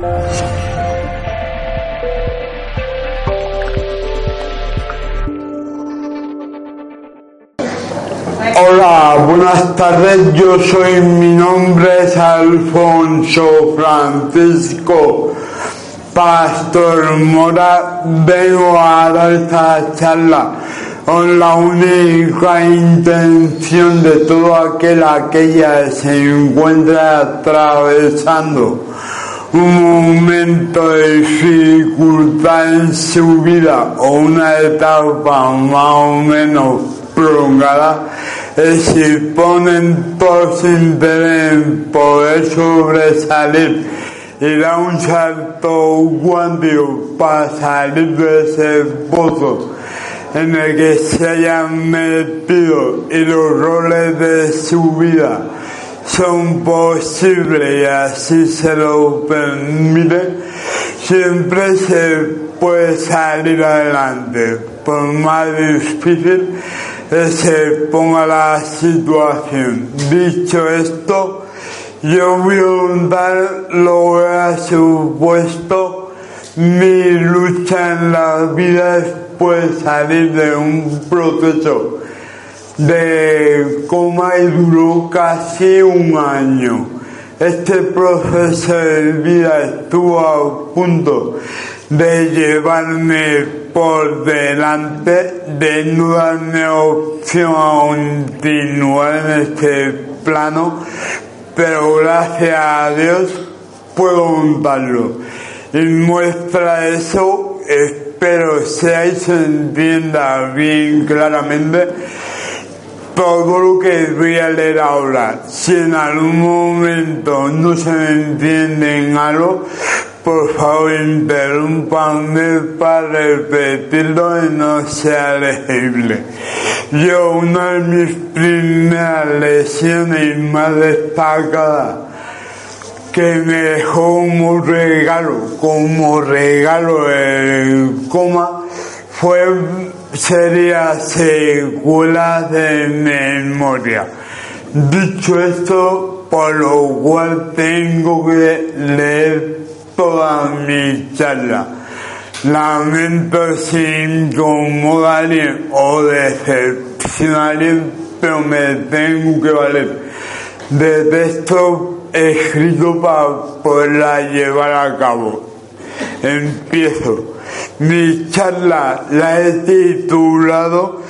Hola, buenas tardes. Yo soy, mi nombre es Alfonso Francisco Pastor Mora. Vengo a dar esta charla con la única intención de todo aquel aquella se encuentra atravesando un momento de dificultad en su vida o una etapa más o menos prolongada si ponen todo su interés en poder sobresalir y dar un salto cuántico para salir de ese pozo en el que se hayan metido y los roles de su vida son posibles y así se lo permite, siempre se puede salir adelante, por más difícil que se ponga la situación. Dicho esto, yo voy a dar lo que ha supuesto mi lucha en la vida después salir de un proceso de coma y duró casi un año. Este proceso de vida estuvo a punto de llevarme por delante, de no darme opción a continuar en este plano, pero gracias a Dios puedo montarlo. Y muestra eso, espero se entienda bien claramente, todo lo que voy a leer ahora. Si en algún momento no se me entiende en algo, por favor interrúmpanme para repetirlo y no sea legible. Yo, una de mis primeras lesiones más destacadas que me dejó como regalo, como regalo el coma, fue sería secuela de memoria. Dicho esto, por lo cual tengo que leer toda mi charla. Lamento si incomoda o decepciona a alguien, pero me tengo que valer de texto escrito para poderla llevar a cabo. Empiezo. Mi charla la he titulado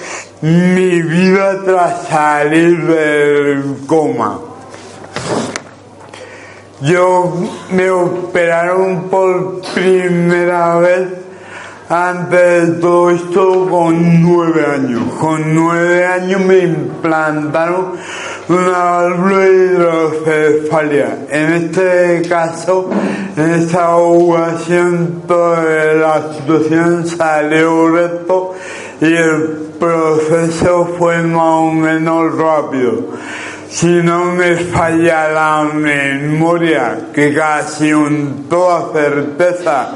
Mi vida tras salir del coma. Yo me operaron por primera vez antes de todo esto con nueve años. Con nueve años me implantaron una hidrocefalia. En este caso, en esta ocasión, toda la situación salió recto y el proceso fue más o menos rápido. Si no me falla la memoria, que casi con toda certeza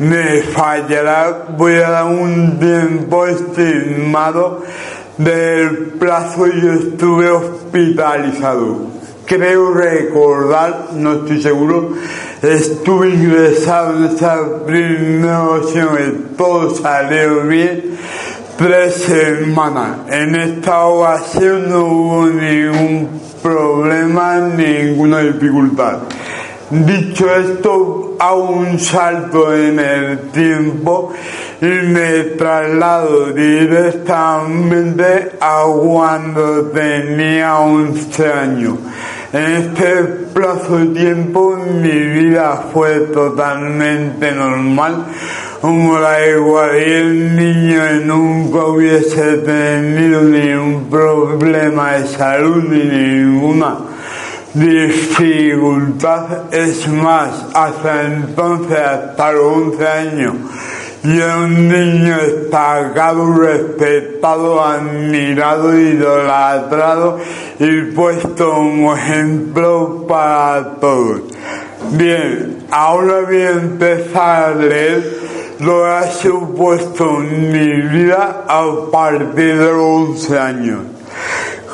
me fallará, voy a dar un tiempo estimado del plazo yo estuve hospitalizado. Creo recordar, no estoy seguro, estuve ingresado en y todo salió bien tres semanas. En esta ocasión no hubo ningún problema, ninguna dificultad. Dicho esto, hago un salto en el tiempo y me traslado directamente a cuando tenía 11 años. En este plazo de tiempo mi vida fue totalmente normal, como la de cualquier niño nunca hubiese tenido ningún problema de salud ni ninguna dificultad. Es más, hasta entonces, hasta los 11 años, y un niño destacado, respetado, admirado, idolatrado y puesto como ejemplo para todos. Bien, ahora voy a empezar a leer lo que ha supuesto en mi vida a partir de los 11 años.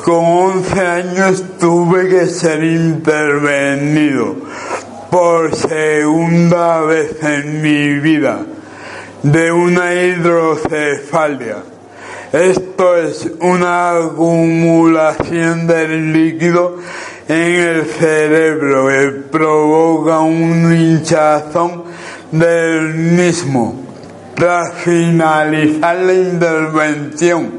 Con 11 años tuve que ser intervenido por segunda vez en mi vida de una hidrocefalia. Esto es una acumulación del líquido en el cerebro que provoca un hinchazón del mismo. Tras finalizar la intervención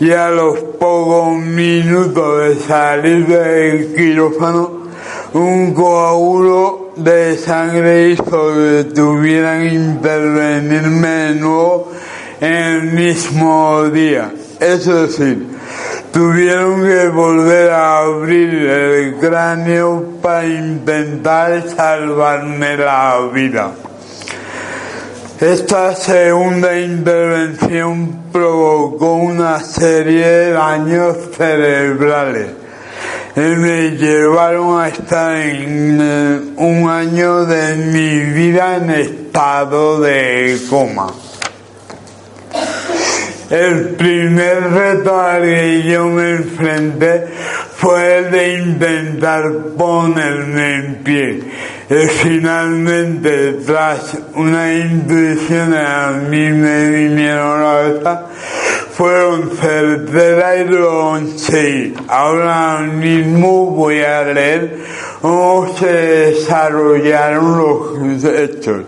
y a los pocos minutos de salir del quirófano, un coágulo de sangre hizo que tuvieran intervenirme de nuevo en el mismo día. Es decir, tuvieron que volver a abrir el cráneo para intentar salvarme la vida. Esta segunda intervención provocó una serie de daños cerebrales me llevaron a estar en eh, un año de mi vida en estado de coma. El primer reto al que yo me enfrenté fue el de intentar ponerme en pie. Y finalmente, tras una intuición a mí me vinieron a la cabeza, fueron certera y lo conseguí. Ahora mismo voy a leer cómo se desarrollaron los hechos.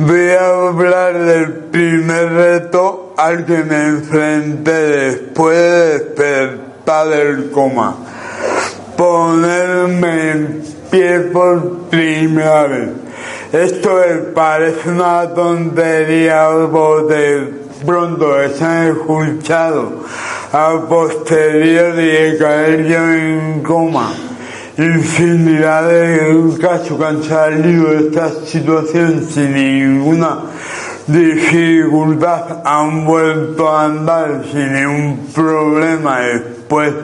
Voy a hablar del primer reto al que me enfrenté después de despertar del coma. Ponerme en pie por primera vez. Esto me parece una tontería de pronto han escuchado a posteriori de caer yo en coma infinidad de casos que han salido de esta situación sin ninguna dificultad, han vuelto a andar sin ningún problema después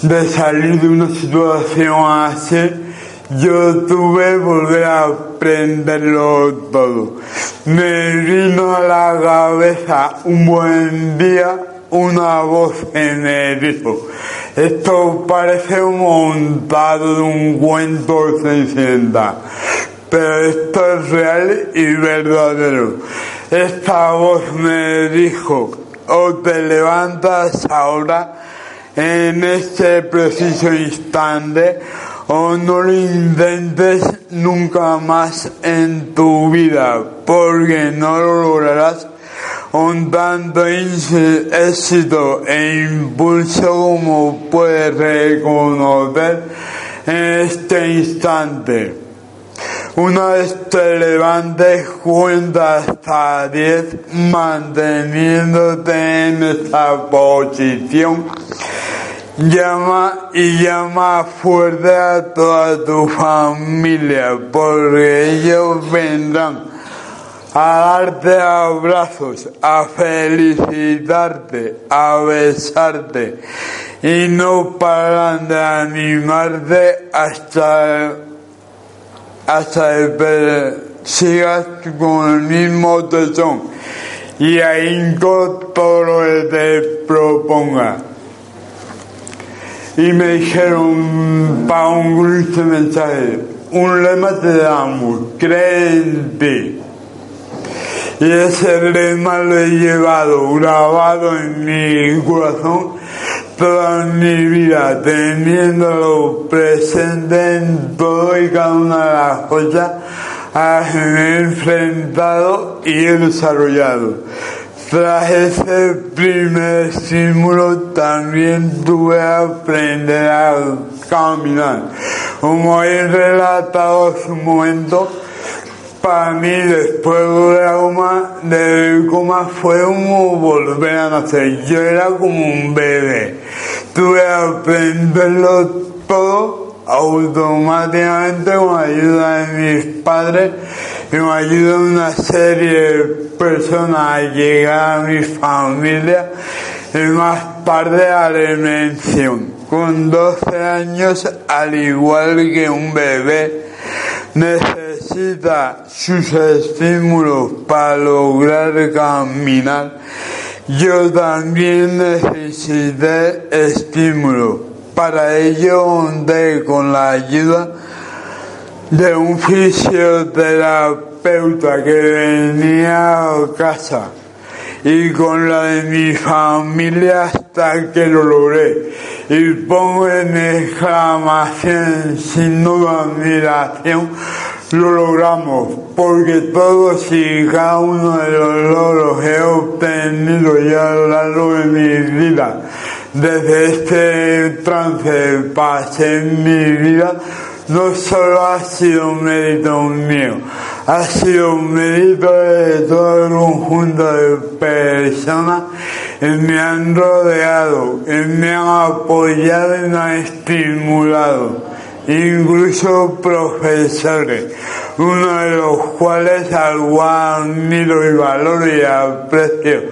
de salir de una situación así. Yo tuve que volver a aprenderlo todo. Me vino a la cabeza un buen día una voz en el hijo. Esto parece un montado de un cuento seiscientas, pero esto es real y verdadero. Esta voz me dijo, o te levantas ahora en este preciso instante o no lo intentes nunca más en tu vida porque no lo lograrás con tanto éxito e impulso como puedes reconocer en este instante. Una vez te levantes, cuenta hasta 10 manteniéndote en esta posición. Llama y llama fuerte a toda tu familia porque ellos vendrán a darte abrazos, a felicitarte, a besarte y no paran de animarte hasta, hasta que sigas con el mismo tesón y ahínco todo lo que te proponga. Y me dijeron para un de mensaje, un lema te damos, cree en ti. Y ese lema lo he llevado grabado en mi corazón toda mi vida, teniéndolo presente en todo y cada una de las cosas a enfrentado y he desarrollado. Tras ese primer estímulo también tuve que aprender a caminar. Como he relatado hace un momento, para mí después de coma, del coma fue como volver a nacer. Yo era como un bebé. Tuve que aprenderlo todo automáticamente con ayuda de mis padres y con ayuda una serie de personas a llegar a mi familia y más tarde a la dimensión. Con 12 años, al igual que un bebé, necesita sus estímulos para lograr caminar. Yo también necesité estímulos. Para ello conté con la ayuda de un fisioterapeuta que venía a casa y con la de mi familia hasta que lo logré. Y pongo en exclamación, sin duda admiración, lo logramos, porque todos y cada uno de los logros he obtenido ya a lo largo de mi vida, desde este trance pasé en mi vida, no solo ha sido un mérito mío, ha sido un mérito de todo el conjunto de personas que me han rodeado, que me han apoyado y me han estimulado, incluso profesores, uno de los cuales algo admiro y valoro y aprecio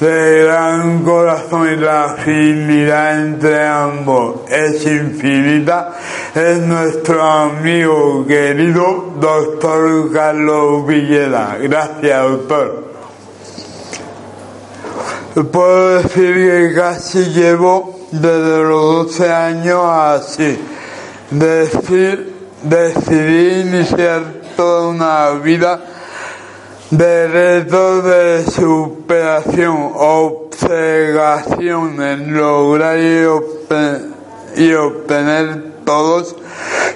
de gran corazón y la afinidad entre ambos es infinita, es nuestro amigo querido doctor Carlos Villeda. Gracias, doctor. Puedo decir que casi llevo desde los 12 años así. Decir, decidí iniciar toda una vida de de superación, observación en lograr y obtener, y obtener todos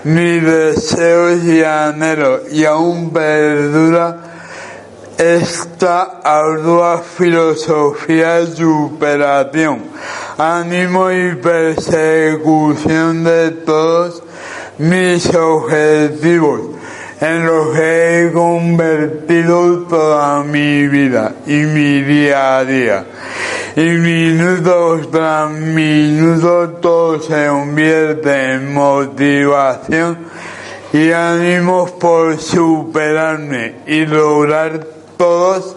mis deseos y anhelos. Y aún perdura esta ardua filosofía de superación, ánimo y persecución de todos mis objetivos en los que he convertido toda mi vida y mi día a día. Y minutos tras minutos todo se convierte en motivación y ánimos por superarme y lograr todos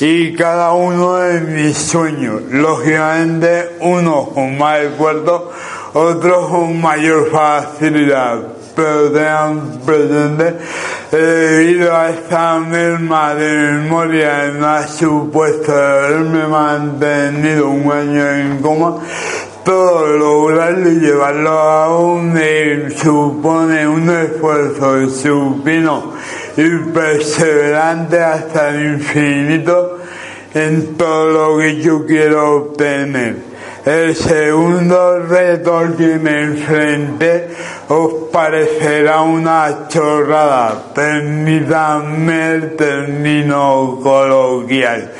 y cada uno de mis sueños. Lógicamente, unos con más esfuerzo, otros con mayor facilidad pero tengan presente debido a esta de memoria en la supuesto haberme mantenido un año en coma, todo lograrlo y llevarlo a un supone un esfuerzo supino y perseverante hasta el infinito en todo lo que yo quiero obtener. El segundo reto que me enfrenté os parecerá una chorrada, permítanme el término coloquial.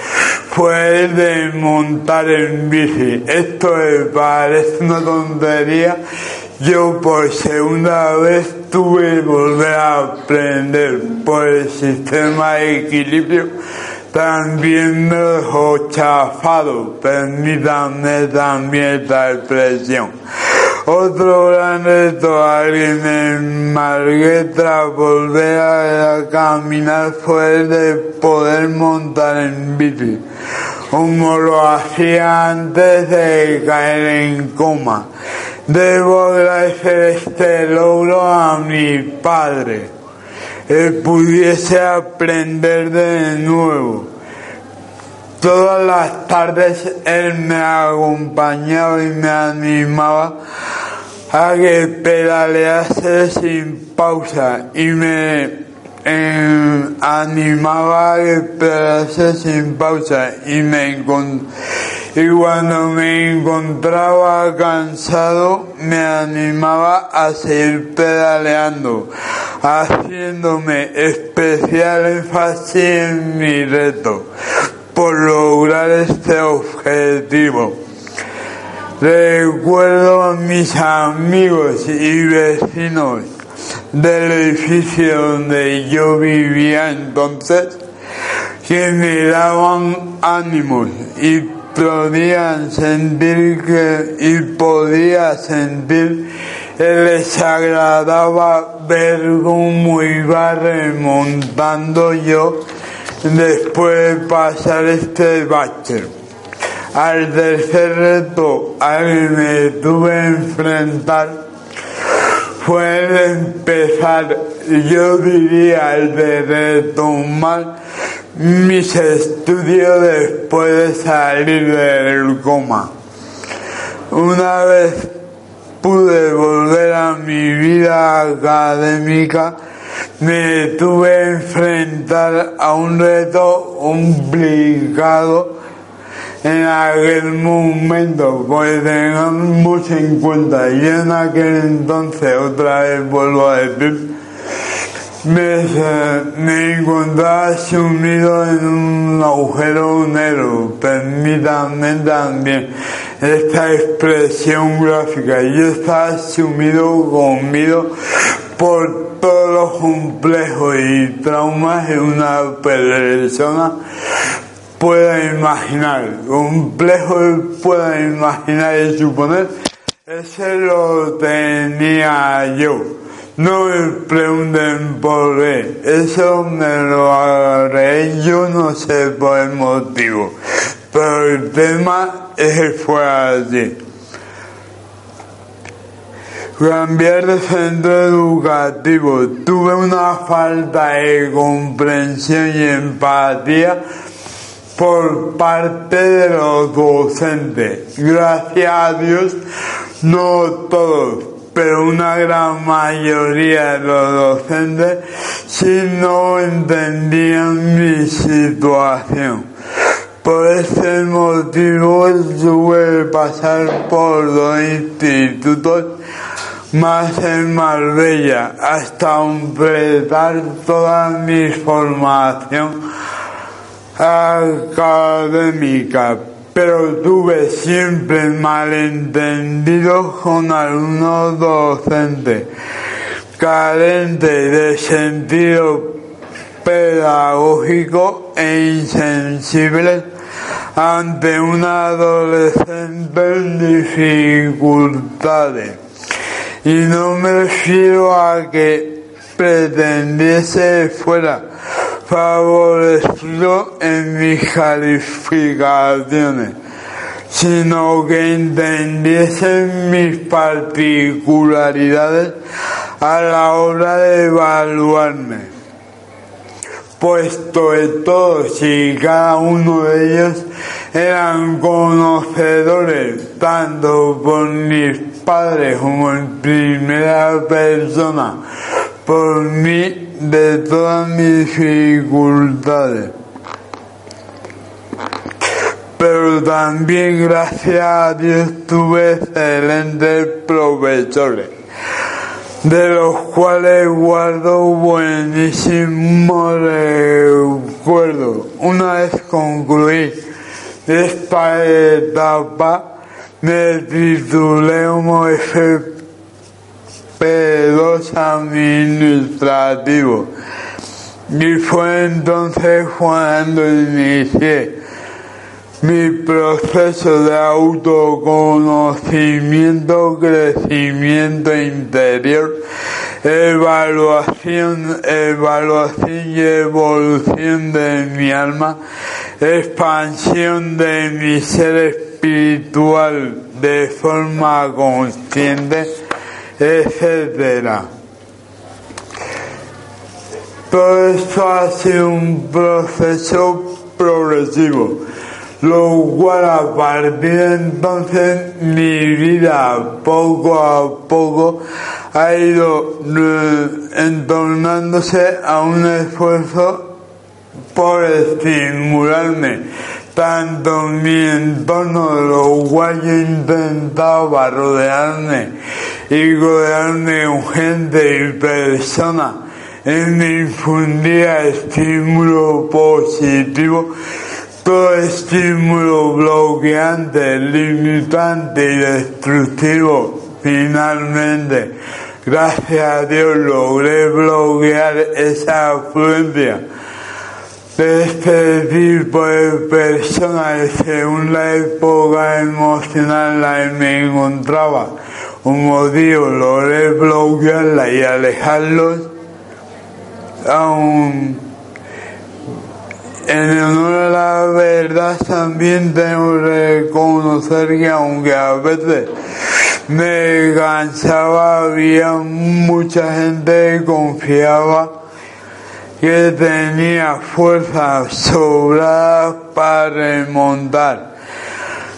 Fue el de montar en bici. Esto me parece una tontería. Yo por segunda vez tuve que volver a aprender por el sistema de equilibrio también me dejó chafado, permítanme también esta expresión. Otro gran reto alguien en Margueta volver a caminar fue el de poder montar en bici, como lo hacía antes de caer en coma. Debo agradecer este logro a mi padre él pudiese aprender de nuevo. Todas las tardes él me acompañaba y me animaba a que pedalease sin pausa y me eh, animaba a que pedalease sin pausa y me encontraba y cuando me encontraba cansado me animaba a seguir pedaleando, haciéndome especial énfasis en mi reto por lograr este objetivo. Recuerdo a mis amigos y vecinos del edificio donde yo vivía entonces que me daban ánimos y podían sentir que y podía sentir les agradaba ver cómo iba remontando yo después de pasar este bache. Al tercer reto al que me tuve que enfrentar fue el empezar, yo diría, el de retomar mis estudios después de salir del coma. Una vez pude volver a mi vida académica, me tuve que enfrentar a un reto complicado en aquel momento, pues tengamos en cuenta, y en aquel entonces, otra vez vuelvo a decir, me, encontraba sumido en un agujero negro, permítanme también esta expresión gráfica, yo estaba sumido conmigo por todos los complejos y traumas que una persona pueda imaginar, complejo pueda imaginar y suponer, ese lo tenía yo. No me pregunten por qué, eso me lo agarré yo no sé por el motivo, pero el tema es fue así. Cambiar de centro educativo, tuve una falta de comprensión y empatía por parte de los docentes. Gracias a Dios, no todos, pero una gran mayoría de los docentes sí no entendían mi situación. Por ese motivo tuve que pasar por dos institutos más en Marbella hasta completar toda mi formación académica, pero tuve siempre malentendidos con algunos docentes, carentes de sentido pedagógico e insensibles ante un adolescente en dificultades. Y no me refiero a que pretendiese fuera favorecido en mis calificaciones, sino que entendiesen mis particularidades a la hora de evaluarme. Puesto que todos y cada uno de ellos eran conocedores tanto por mis padres como en primera persona por mí de todas mis dificultades. Pero también gracias a Dios tuve excelentes profesores de los cuales guardo buenísimo recuerdo. Una vez concluí esta etapa, me titulé como FP2 administrativo. Y fue entonces cuando inicié mi proceso de autoconocimiento, crecimiento interior, evaluación, evaluación y evolución de mi alma, expansión de mi ser espiritual de forma consciente, etcétera. Todo esto ha sido un proceso progresivo lo cual a partir de entonces mi vida poco a poco ha ido eh, entornándose a un esfuerzo por estimularme tanto mi entorno de lo cual yo intentaba rodearme y rodearme con gente y personas. En infundía estímulo positivo todo estímulo bloqueante, limitante y destructivo, finalmente, gracias a Dios logré bloquear esa afluencia de este tipo de personas según la época emocional la que me encontraba como digo, logré bloquearla y alejarlos. Aún en honor a la verdad también tengo que reconocer que aunque a veces me cansaba, había mucha gente que confiaba que tenía fuerza sobrada para remontar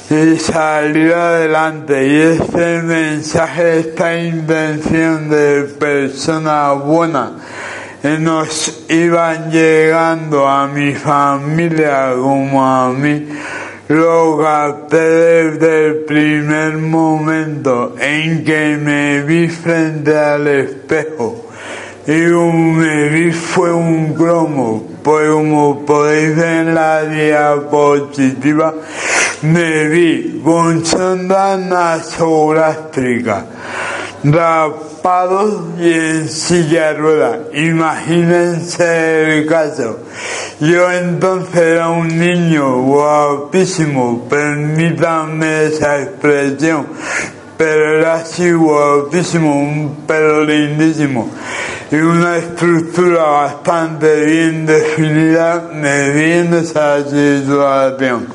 y salir adelante. Y este mensaje, esta intención de persona buena, nos iban llegando a mi familia como a mí. Lo capté desde el primer momento en que me vi frente al espejo. Y me vi fue un cromo, pues como podéis ver en la diapositiva, me vi con sonda nasogástrica rapados y en silla de ruedas. Imagínense el caso. Yo entonces era un niño guapísimo, permítanme esa expresión, pero era así guapísimo, un pelo lindísimo y una estructura bastante bien definida, me vi en esa situación.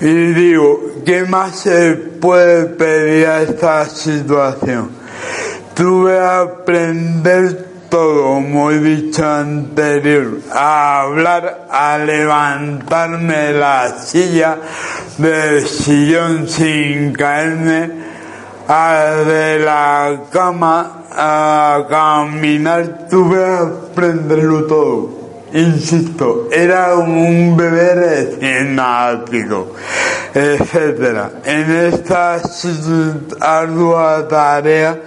Y digo, ¿qué más se puede pedir a esta situación? Tuve que aprender todo, como he dicho anterior, a hablar, a levantarme la silla, del sillón sin caerme, de la cama, a caminar, tuve que aprenderlo todo insisto, era un bebé recién nacido, etc. En esta ardua tarea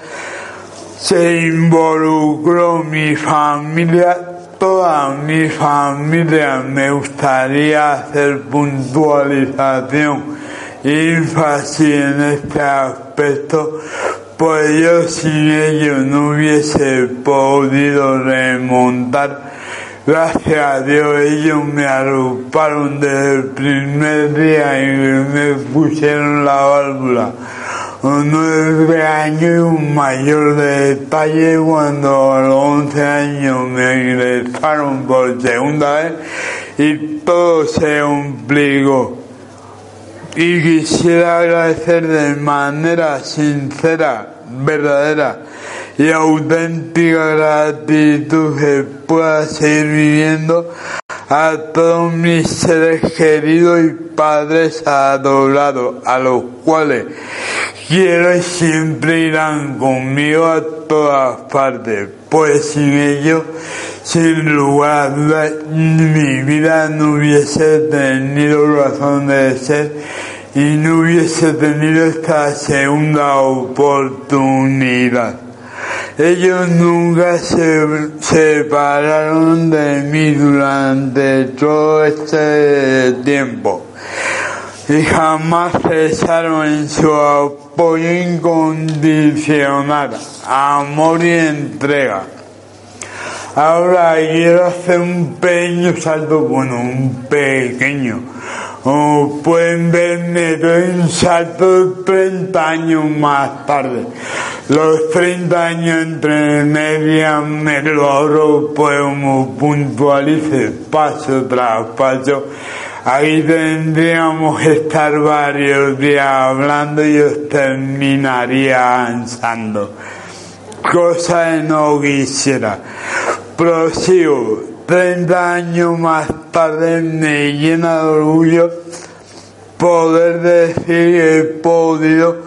se involucró mi familia, toda mi familia. Me gustaría hacer puntualización, énfasis en este aspecto, pues yo sin ello no hubiese podido remontar Gracias a Dios ellos me arroparon desde el primer día y me pusieron la válvula. Un nueve años y un mayor de detalle cuando a los once años me ingresaron por segunda vez y todo se complicó. Y quisiera agradecer de manera sincera, verdadera, y auténtica gratitud que pueda seguir viviendo a todos mis seres queridos y padres adorados, a los cuales quiero y siempre irán conmigo a todas partes, pues sin ellos, sin lugar mi vida no hubiese tenido razón de ser y no hubiese tenido esta segunda oportunidad. Ellos nunca se separaron de mí durante todo este tiempo y jamás cesaron en su apoyo incondicional, amor y entrega. Ahora quiero hacer un pequeño salto, bueno, un pequeño. Como pueden ver, me doy un salto 30 años más tarde. Los 30 años entre media me lo ahorro, pues como puntualice paso tras paso. Ahí tendríamos que estar varios días hablando y os terminaría ansando. Cosa que no quisiera. Prosigo. 30 años más tarde me llena de orgullo poder decir que he podido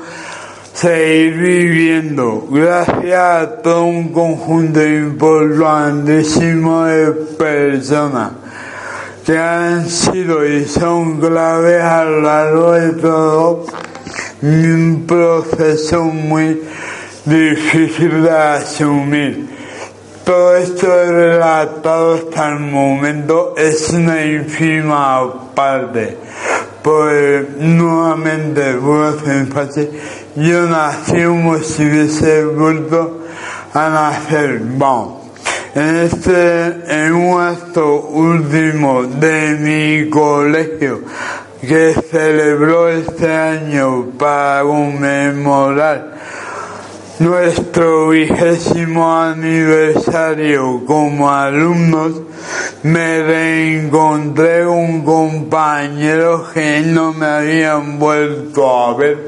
seguir viviendo gracias a todo un conjunto importantísimo de personas que han sido y son claves a lo largo de todo un proceso muy difícil de asumir. Todo esto relatado hasta el momento es una ínfima parte. Pues nuevamente voy a hacer yo nací como si hubiese vuelto a nacer. Vamos. En este, en un acto último de mi colegio que celebró este año para conmemorar nuestro vigésimo aniversario como alumnos, me reencontré un compañero que no me habían vuelto a ver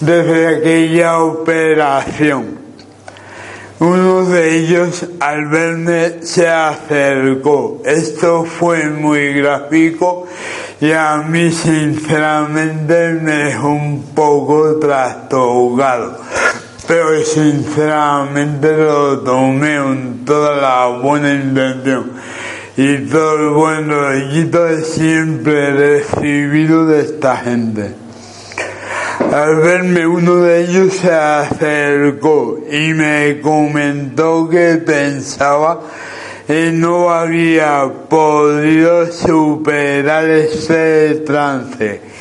desde aquella operación. Uno de ellos al verme se acercó. Esto fue muy gráfico y a mí sinceramente me dejó un poco trastocado. Pero sinceramente lo tomé con toda la buena intención y todo el buen rollito siempre recibido de esta gente. Al verme uno de ellos se acercó y me comentó que pensaba que no había podido superar ese trance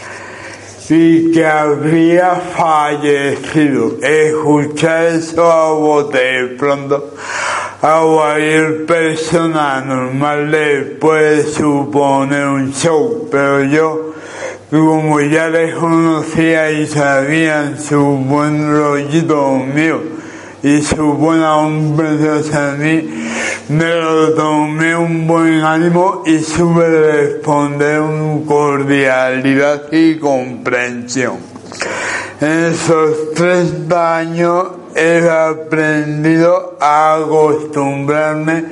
y que habría fallecido. Escuchar eso a bote pronto a cualquier persona normal le puede suponer un show, pero yo como ya les conocía y sabían su buen rollito mío y su buena hombre a mí, me lo tomé un buen ánimo y supe responder con cordialidad y comprensión. En esos tres años he aprendido a acostumbrarme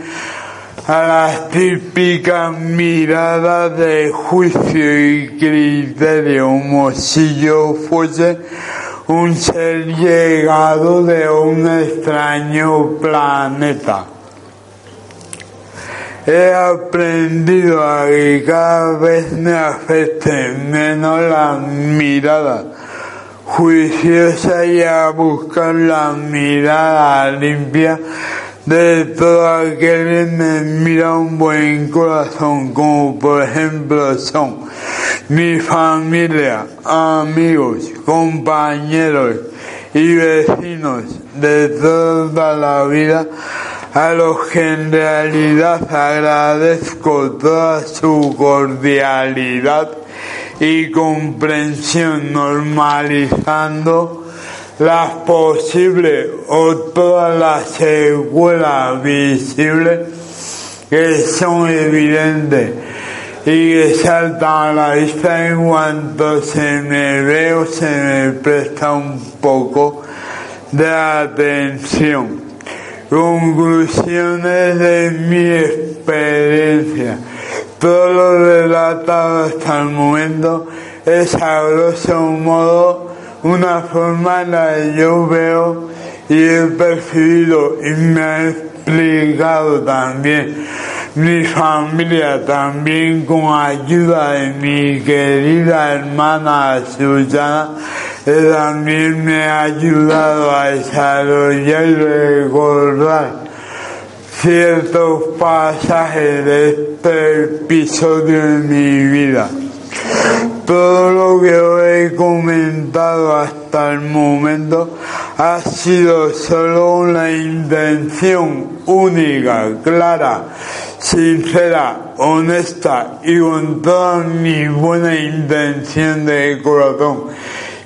a las típicas miradas de juicio y criterio, como si yo fuese un ser llegado de un extraño planeta. He aprendido a que cada vez me afecte menos la mirada juiciosa y a buscar la mirada limpia de todo aquel que me mira un buen corazón, como por ejemplo son mi familia, amigos, compañeros y vecinos de toda la vida, a los que en realidad agradezco toda su cordialidad y comprensión normalizando las posibles o todas las secuelas visibles que son evidentes y que saltan a la vista en cuanto se me ve o se me presta un poco de atención. Conclusiones de mi experiencia. Todo lo relatado hasta el momento es a grosso modo una forma en la que yo veo y he percibido y me ha explicado también mi familia también con ayuda de mi querida hermana Susana también me ha ayudado a desarrollar y recordar ciertos pasajes de este episodio de mi vida. Todo lo que he comentado hasta el momento ha sido solo una intención única, clara, sincera, honesta y con toda mi buena intención de corazón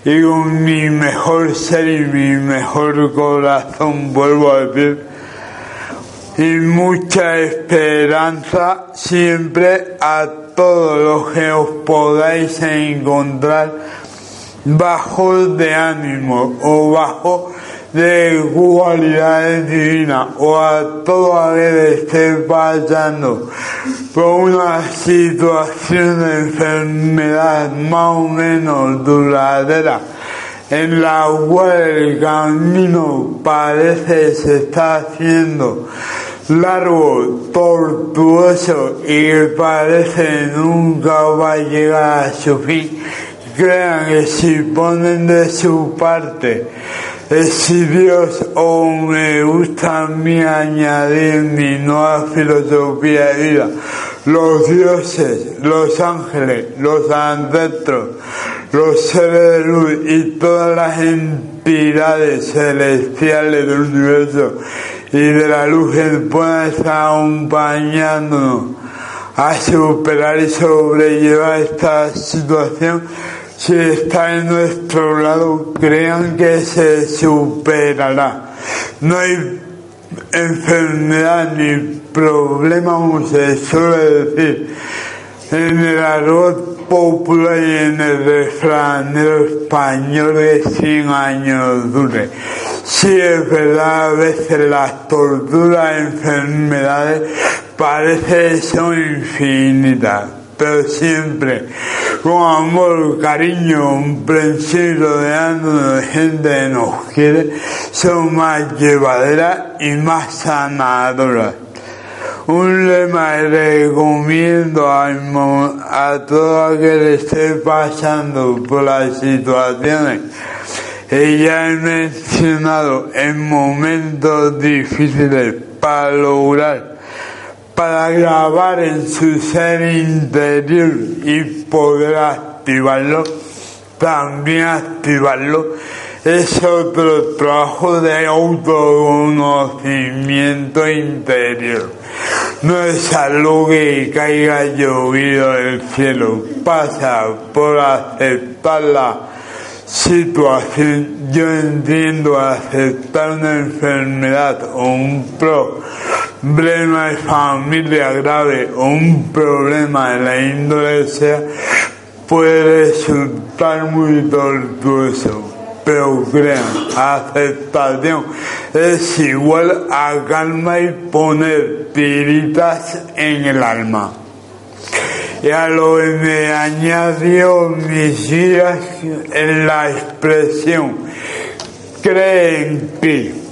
y con mi mejor ser y mi mejor corazón, vuelvo a decir, y mucha esperanza siempre a todos los que os podáis encontrar bajos de ánimo o bajo de cualidades divinas o a todo aquel que esté pasando por una situación de enfermedad más o menos duradera en la cual el camino parece se está haciendo largo, tortuoso y parece nunca va a llegar a su fin. Crean que si ponen de su parte, si Dios o me gusta a mí añadir mi nueva filosofía de vida, los dioses, los ángeles, los ancestros, los seres de luz y todas las entidades celestiales del universo y de la luz que pueda estar acompañándonos a superar y sobrellevar esta situación si está en nuestro lado, crean que se superará. No hay enfermedad ni problema, se suele decir en el argot popular y en el refranero español de 100 años dure. Sí es verdad, a veces las torturas, enfermedades parece son infinitas, pero siempre con amor, cariño, comprensión, rodeando de gente que nos quiere, son más llevaderas y más sanadoras. Un lema que recomiendo a, a todo aquel que esté pasando por las situaciones que ya he mencionado en momentos difíciles para lograr, para grabar en su ser interior y poder activarlo, también activarlo es otro trabajo de autoconocimiento interior. No es algo que caiga llovido del cielo, pasa por aceptar la situación. Yo entiendo aceptar una enfermedad o un problema de familia grave o un problema de la índole puede resultar muy tortuoso pero crean, aceptación es igual a calma y poner tiritas en el alma. Y a lo que me añadió mis hijas en la expresión, creen que.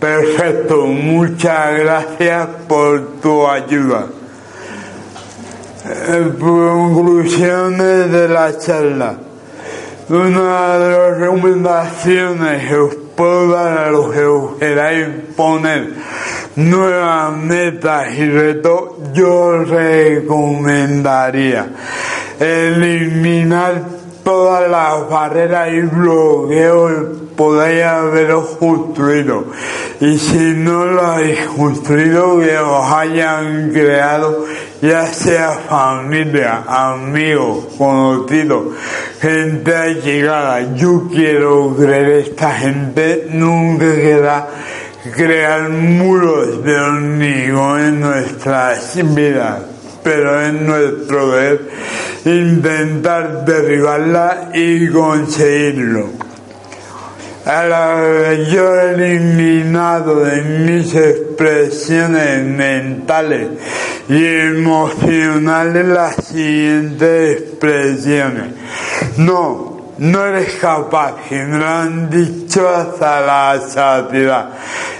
Perfecto, muchas gracias por tu ayuda. Conclusiones de la charla. Una de las recomendaciones que os puedo dar a los que queráis poner nuevas metas y retos, yo recomendaría eliminar todas las barreras y bloqueos podáis haberos construido. Y si no lo habéis construido, que os hayan creado, ya sea familia, amigos, conocidos, gente allegada. Yo quiero creer esta gente nunca queda crear muros de hormigón en nuestras vidas pero es nuestro deber intentar derribarla y conseguirlo. yo he eliminado de mis expresiones mentales y emocionales las siguientes expresiones. No, no eres capaz, y lo han dicho hasta la saciedad,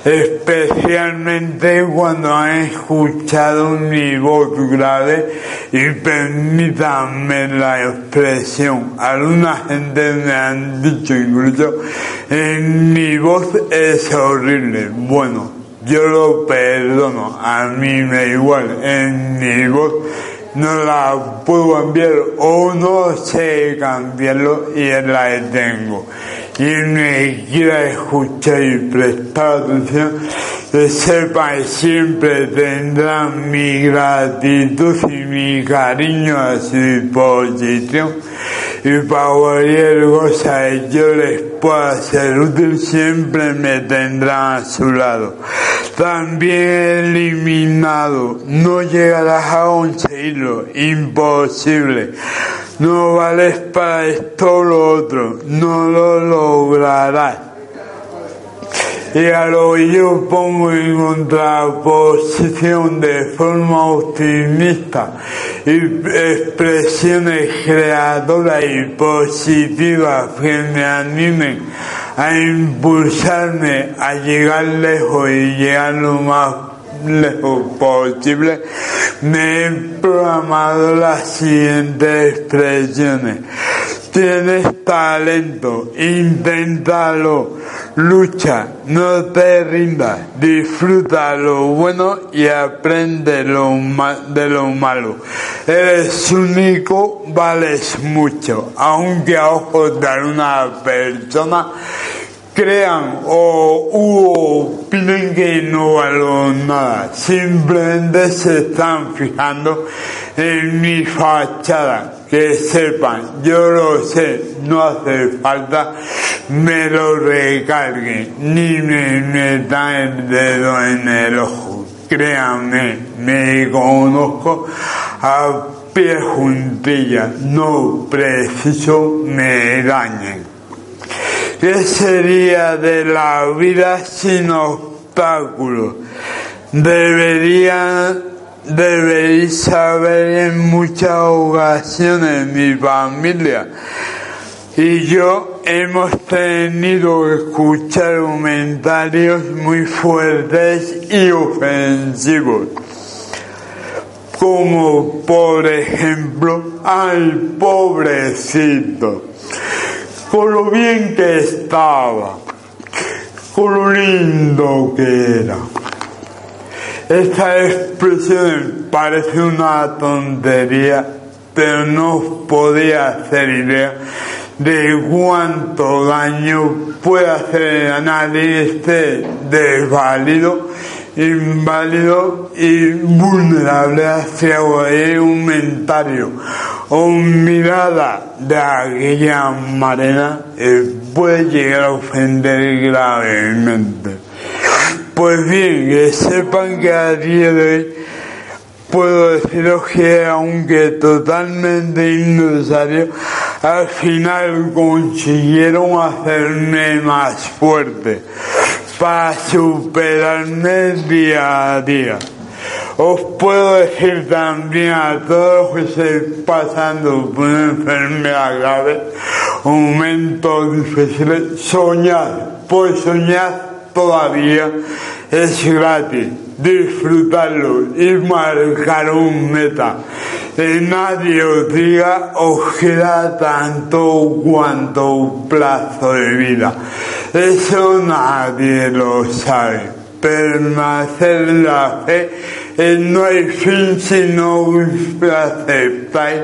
especialmente cuando han escuchado mi voz grave y permítanme la expresión. Alguna gente me han dicho incluso, en mi voz es horrible. Bueno, yo lo perdono, a mí me igual, en mi voz no la puedo cambiar o no sé cambiarlo y la detengo. Y me quiera escuchar y prestar atención, sepa que siempre tendrá mi gratitud y mi cariño a su disposición y cualquier cosa que yo les pueda ser útil siempre me tendrán a su lado. También eliminado, no llegarás a conseguirlo, imposible. No vales para esto o lo otro, no lo lograrás y a lo que yo pongo en contraposición de forma optimista y expresiones creadoras y positivas que me animen a impulsarme a llegar lejos y llegar lo más lejos posible, me he programado las siguientes expresiones. Tienes talento, inténtalo lucha, no te rindas, disfruta lo bueno y aprende lo de lo malo. Eres único, vales mucho, aunque a ojos de una persona crean o opinen que no valgo nada. Simplemente se están fijando en mi fachada. Que sepan, yo lo sé, no hace falta me lo recarguen, ni me metan el dedo en el ojo. Créanme, me conozco a pie juntilla, no preciso me dañen. ¿Qué sería de la vida sin obstáculos? Debería, deberéis saber en muchas ocasiones mi familia. Y yo hemos tenido que escuchar comentarios muy fuertes y ofensivos. Como por ejemplo, ay pobrecito, con lo bien que estaba, con lo lindo que era. Esta expresión parece una tontería, pero no podía hacer idea de cuánto daño puede hacer a nadie este desválido, inválido y vulnerable hacia un comentario o mirada de aquella manera puede llegar a ofender gravemente. Pues bien, que sepan que a día de hoy puedo deciros que aunque totalmente innecesario, al final consiguieron hacerme más fuerte para superarme día a día. Os puedo decir también a todos los que estén pasando por una enfermedad grave, un momento difícil, soñar, pues soñar todavía es gratis, disfrutarlo y marcar un meta. Nadie os diga os queda tanto cuanto plazo de vida. Eso nadie lo sabe. Permanecer la fe no hay fin si no aceptáis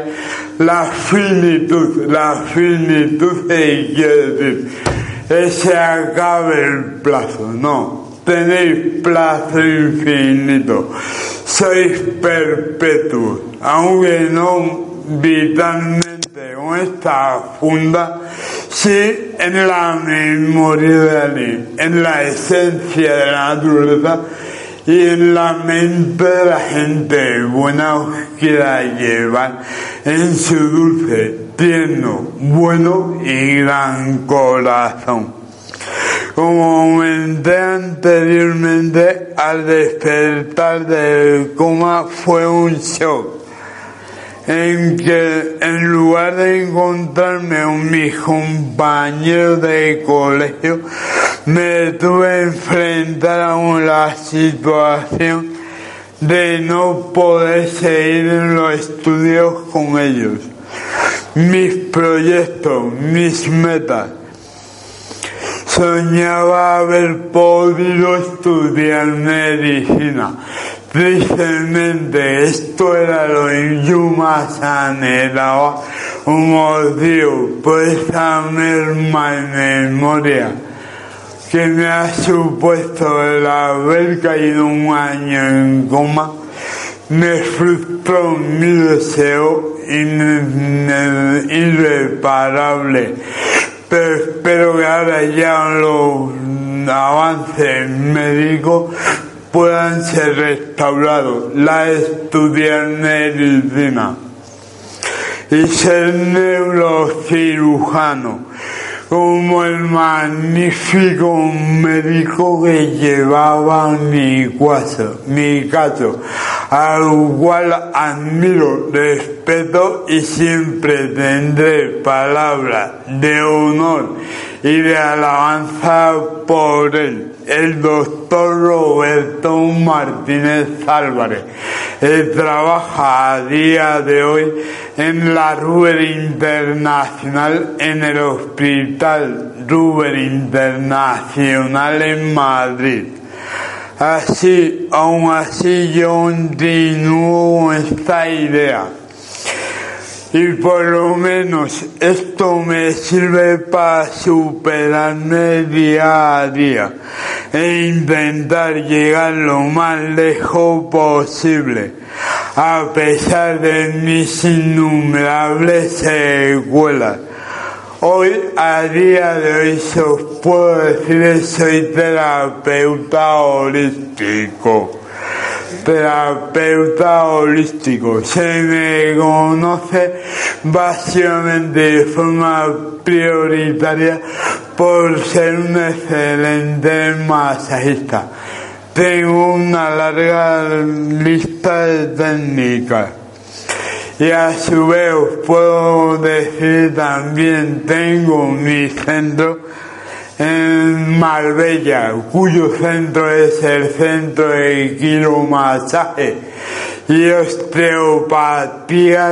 la finitud. La finitud quiere decir se acabe el plazo, no. Tenéis plazo infinito. Sois perpetuos, aunque no vitalmente con esta funda, sí en la memoria de la ley, en la esencia de la naturaleza y en la mente de la gente buena os quiera llevar en su dulce, tierno, bueno y gran corazón. Como comenté anteriormente, al despertar del coma fue un shock en que en lugar de encontrarme con mis compañeros de colegio, me tuve que enfrentar a la situación de no poder seguir en los estudios con ellos. Mis proyectos, mis metas. Soñaba haber podido estudiar medicina Tristemente, esto era lo que yo más anhelaba, como digo, por esa merma memoria que me ha supuesto el haber caído un año en coma, me frustró mi deseo irreparable. Pero espero que ahora ya los avances médicos puedan ser restaurados, la estudiar medicina. Y ser neurocirujano como el magnífico médico que llevaba mi caso, mi caso, al cual admiro, respeto y siempre tendré palabras de honor y de alabanza por él el doctor Roberto Martínez Álvarez. Él trabaja a día de hoy en la Ruber Internacional en el Hospital Ruber Internacional en Madrid. Así, aún así yo continúo esta idea y por lo menos esto me sirve para superarme día a día e intentar llegar lo más lejos posible a pesar de mis innumerables secuelas. Hoy, a día de hoy, os puedo decir soy terapeuta holístico terapeuta holístico. Se me conoce básicamente de forma prioritaria por ser un excelente masajista. Tengo una larga lista de técnicas. Y a su vez puedo decir también tengo mi centro en Marbella, cuyo centro es el centro de quiromasaje y osteopatía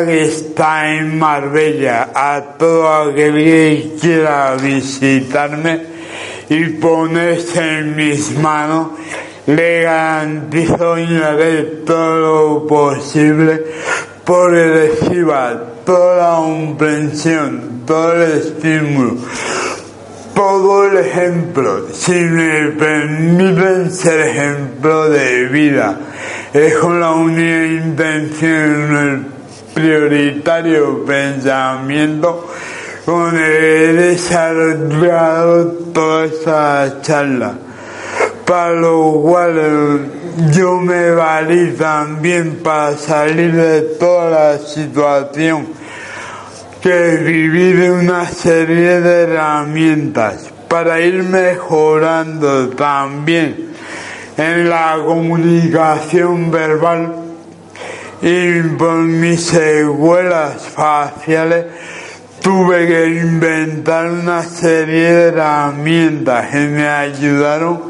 que está en Marbella. A todo aquel que quiera visitarme y ponerse en mis manos, le garantizo y haré todo lo posible por reciba toda la comprensión, todo el estímulo todo el ejemplo, si me permiten ser ejemplo de vida, es con la única intención, el prioritario pensamiento con he desarrollado toda esta charla, para lo cual yo me valí también para salir de toda la situación que vivir una serie de herramientas para ir mejorando también en la comunicación verbal y por mis secuelas faciales tuve que inventar una serie de herramientas que me ayudaron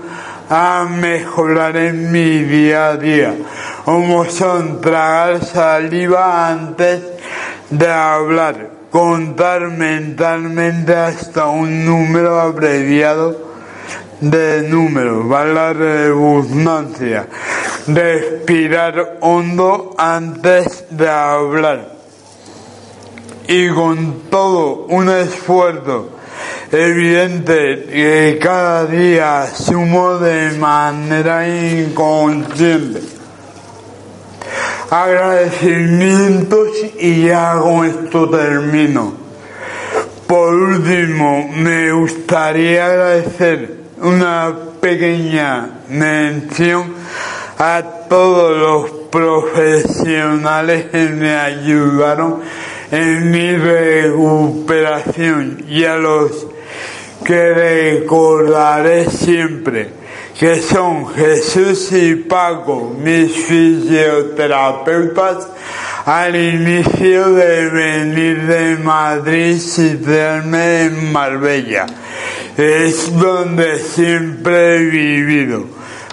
a mejorar en mi día a día, como son tragar saliva antes de hablar, contar mentalmente hasta un número abreviado de números, va la redundancia, respirar hondo antes de hablar. Y con todo un esfuerzo evidente que cada día asumo de manera inconsciente agradecimientos y ya con esto termino. Por último, me gustaría agradecer una pequeña mención a todos los profesionales que me ayudaron en mi recuperación y a los que recordaré siempre que son Jesús y Paco, mis fisioterapeutas, al inicio de venir de Madrid y verme en Marbella. Es donde siempre he vivido.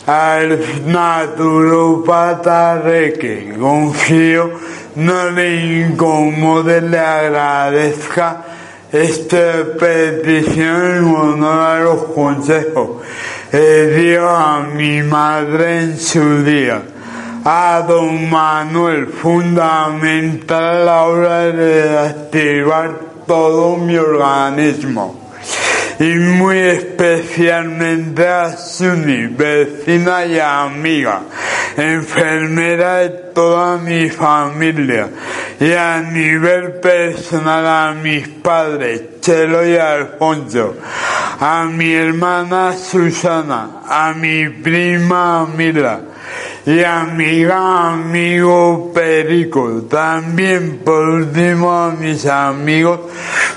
Al naturopata Reque, confío, no le incomode, le agradezca esta petición en honor a los consejos dio a mi madre en su día. A don Manuel, fundamental a la hora de activar todo mi organismo. Y muy especialmente a Suni, vecina y amiga, enfermera de toda mi familia. Y a nivel personal a mis padres, Chelo y Alfonso a mi hermana Susana, a mi prima Mila y a mi amigo Perico. También por último a mis amigos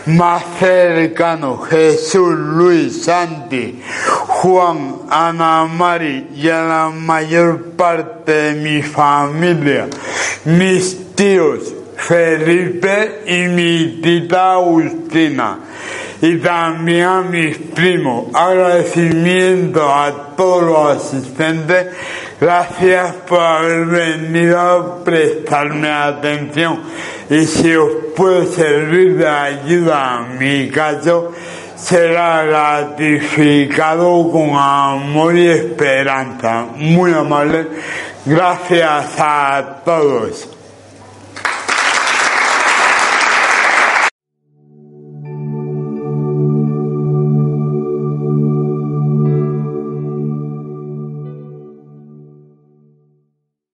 más cercanos, Jesús, Luis, Santi, Juan, Ana Mari y a la mayor parte de mi familia, mis tíos, Felipe y mi tita Agustina y también a mis primos. Agradecimiento a todos los asistentes. Gracias por haber venido a prestarme atención. Y si os puede servir de ayuda a mi caso, será gratificado con amor y esperanza. Muy amable. Gracias a todos.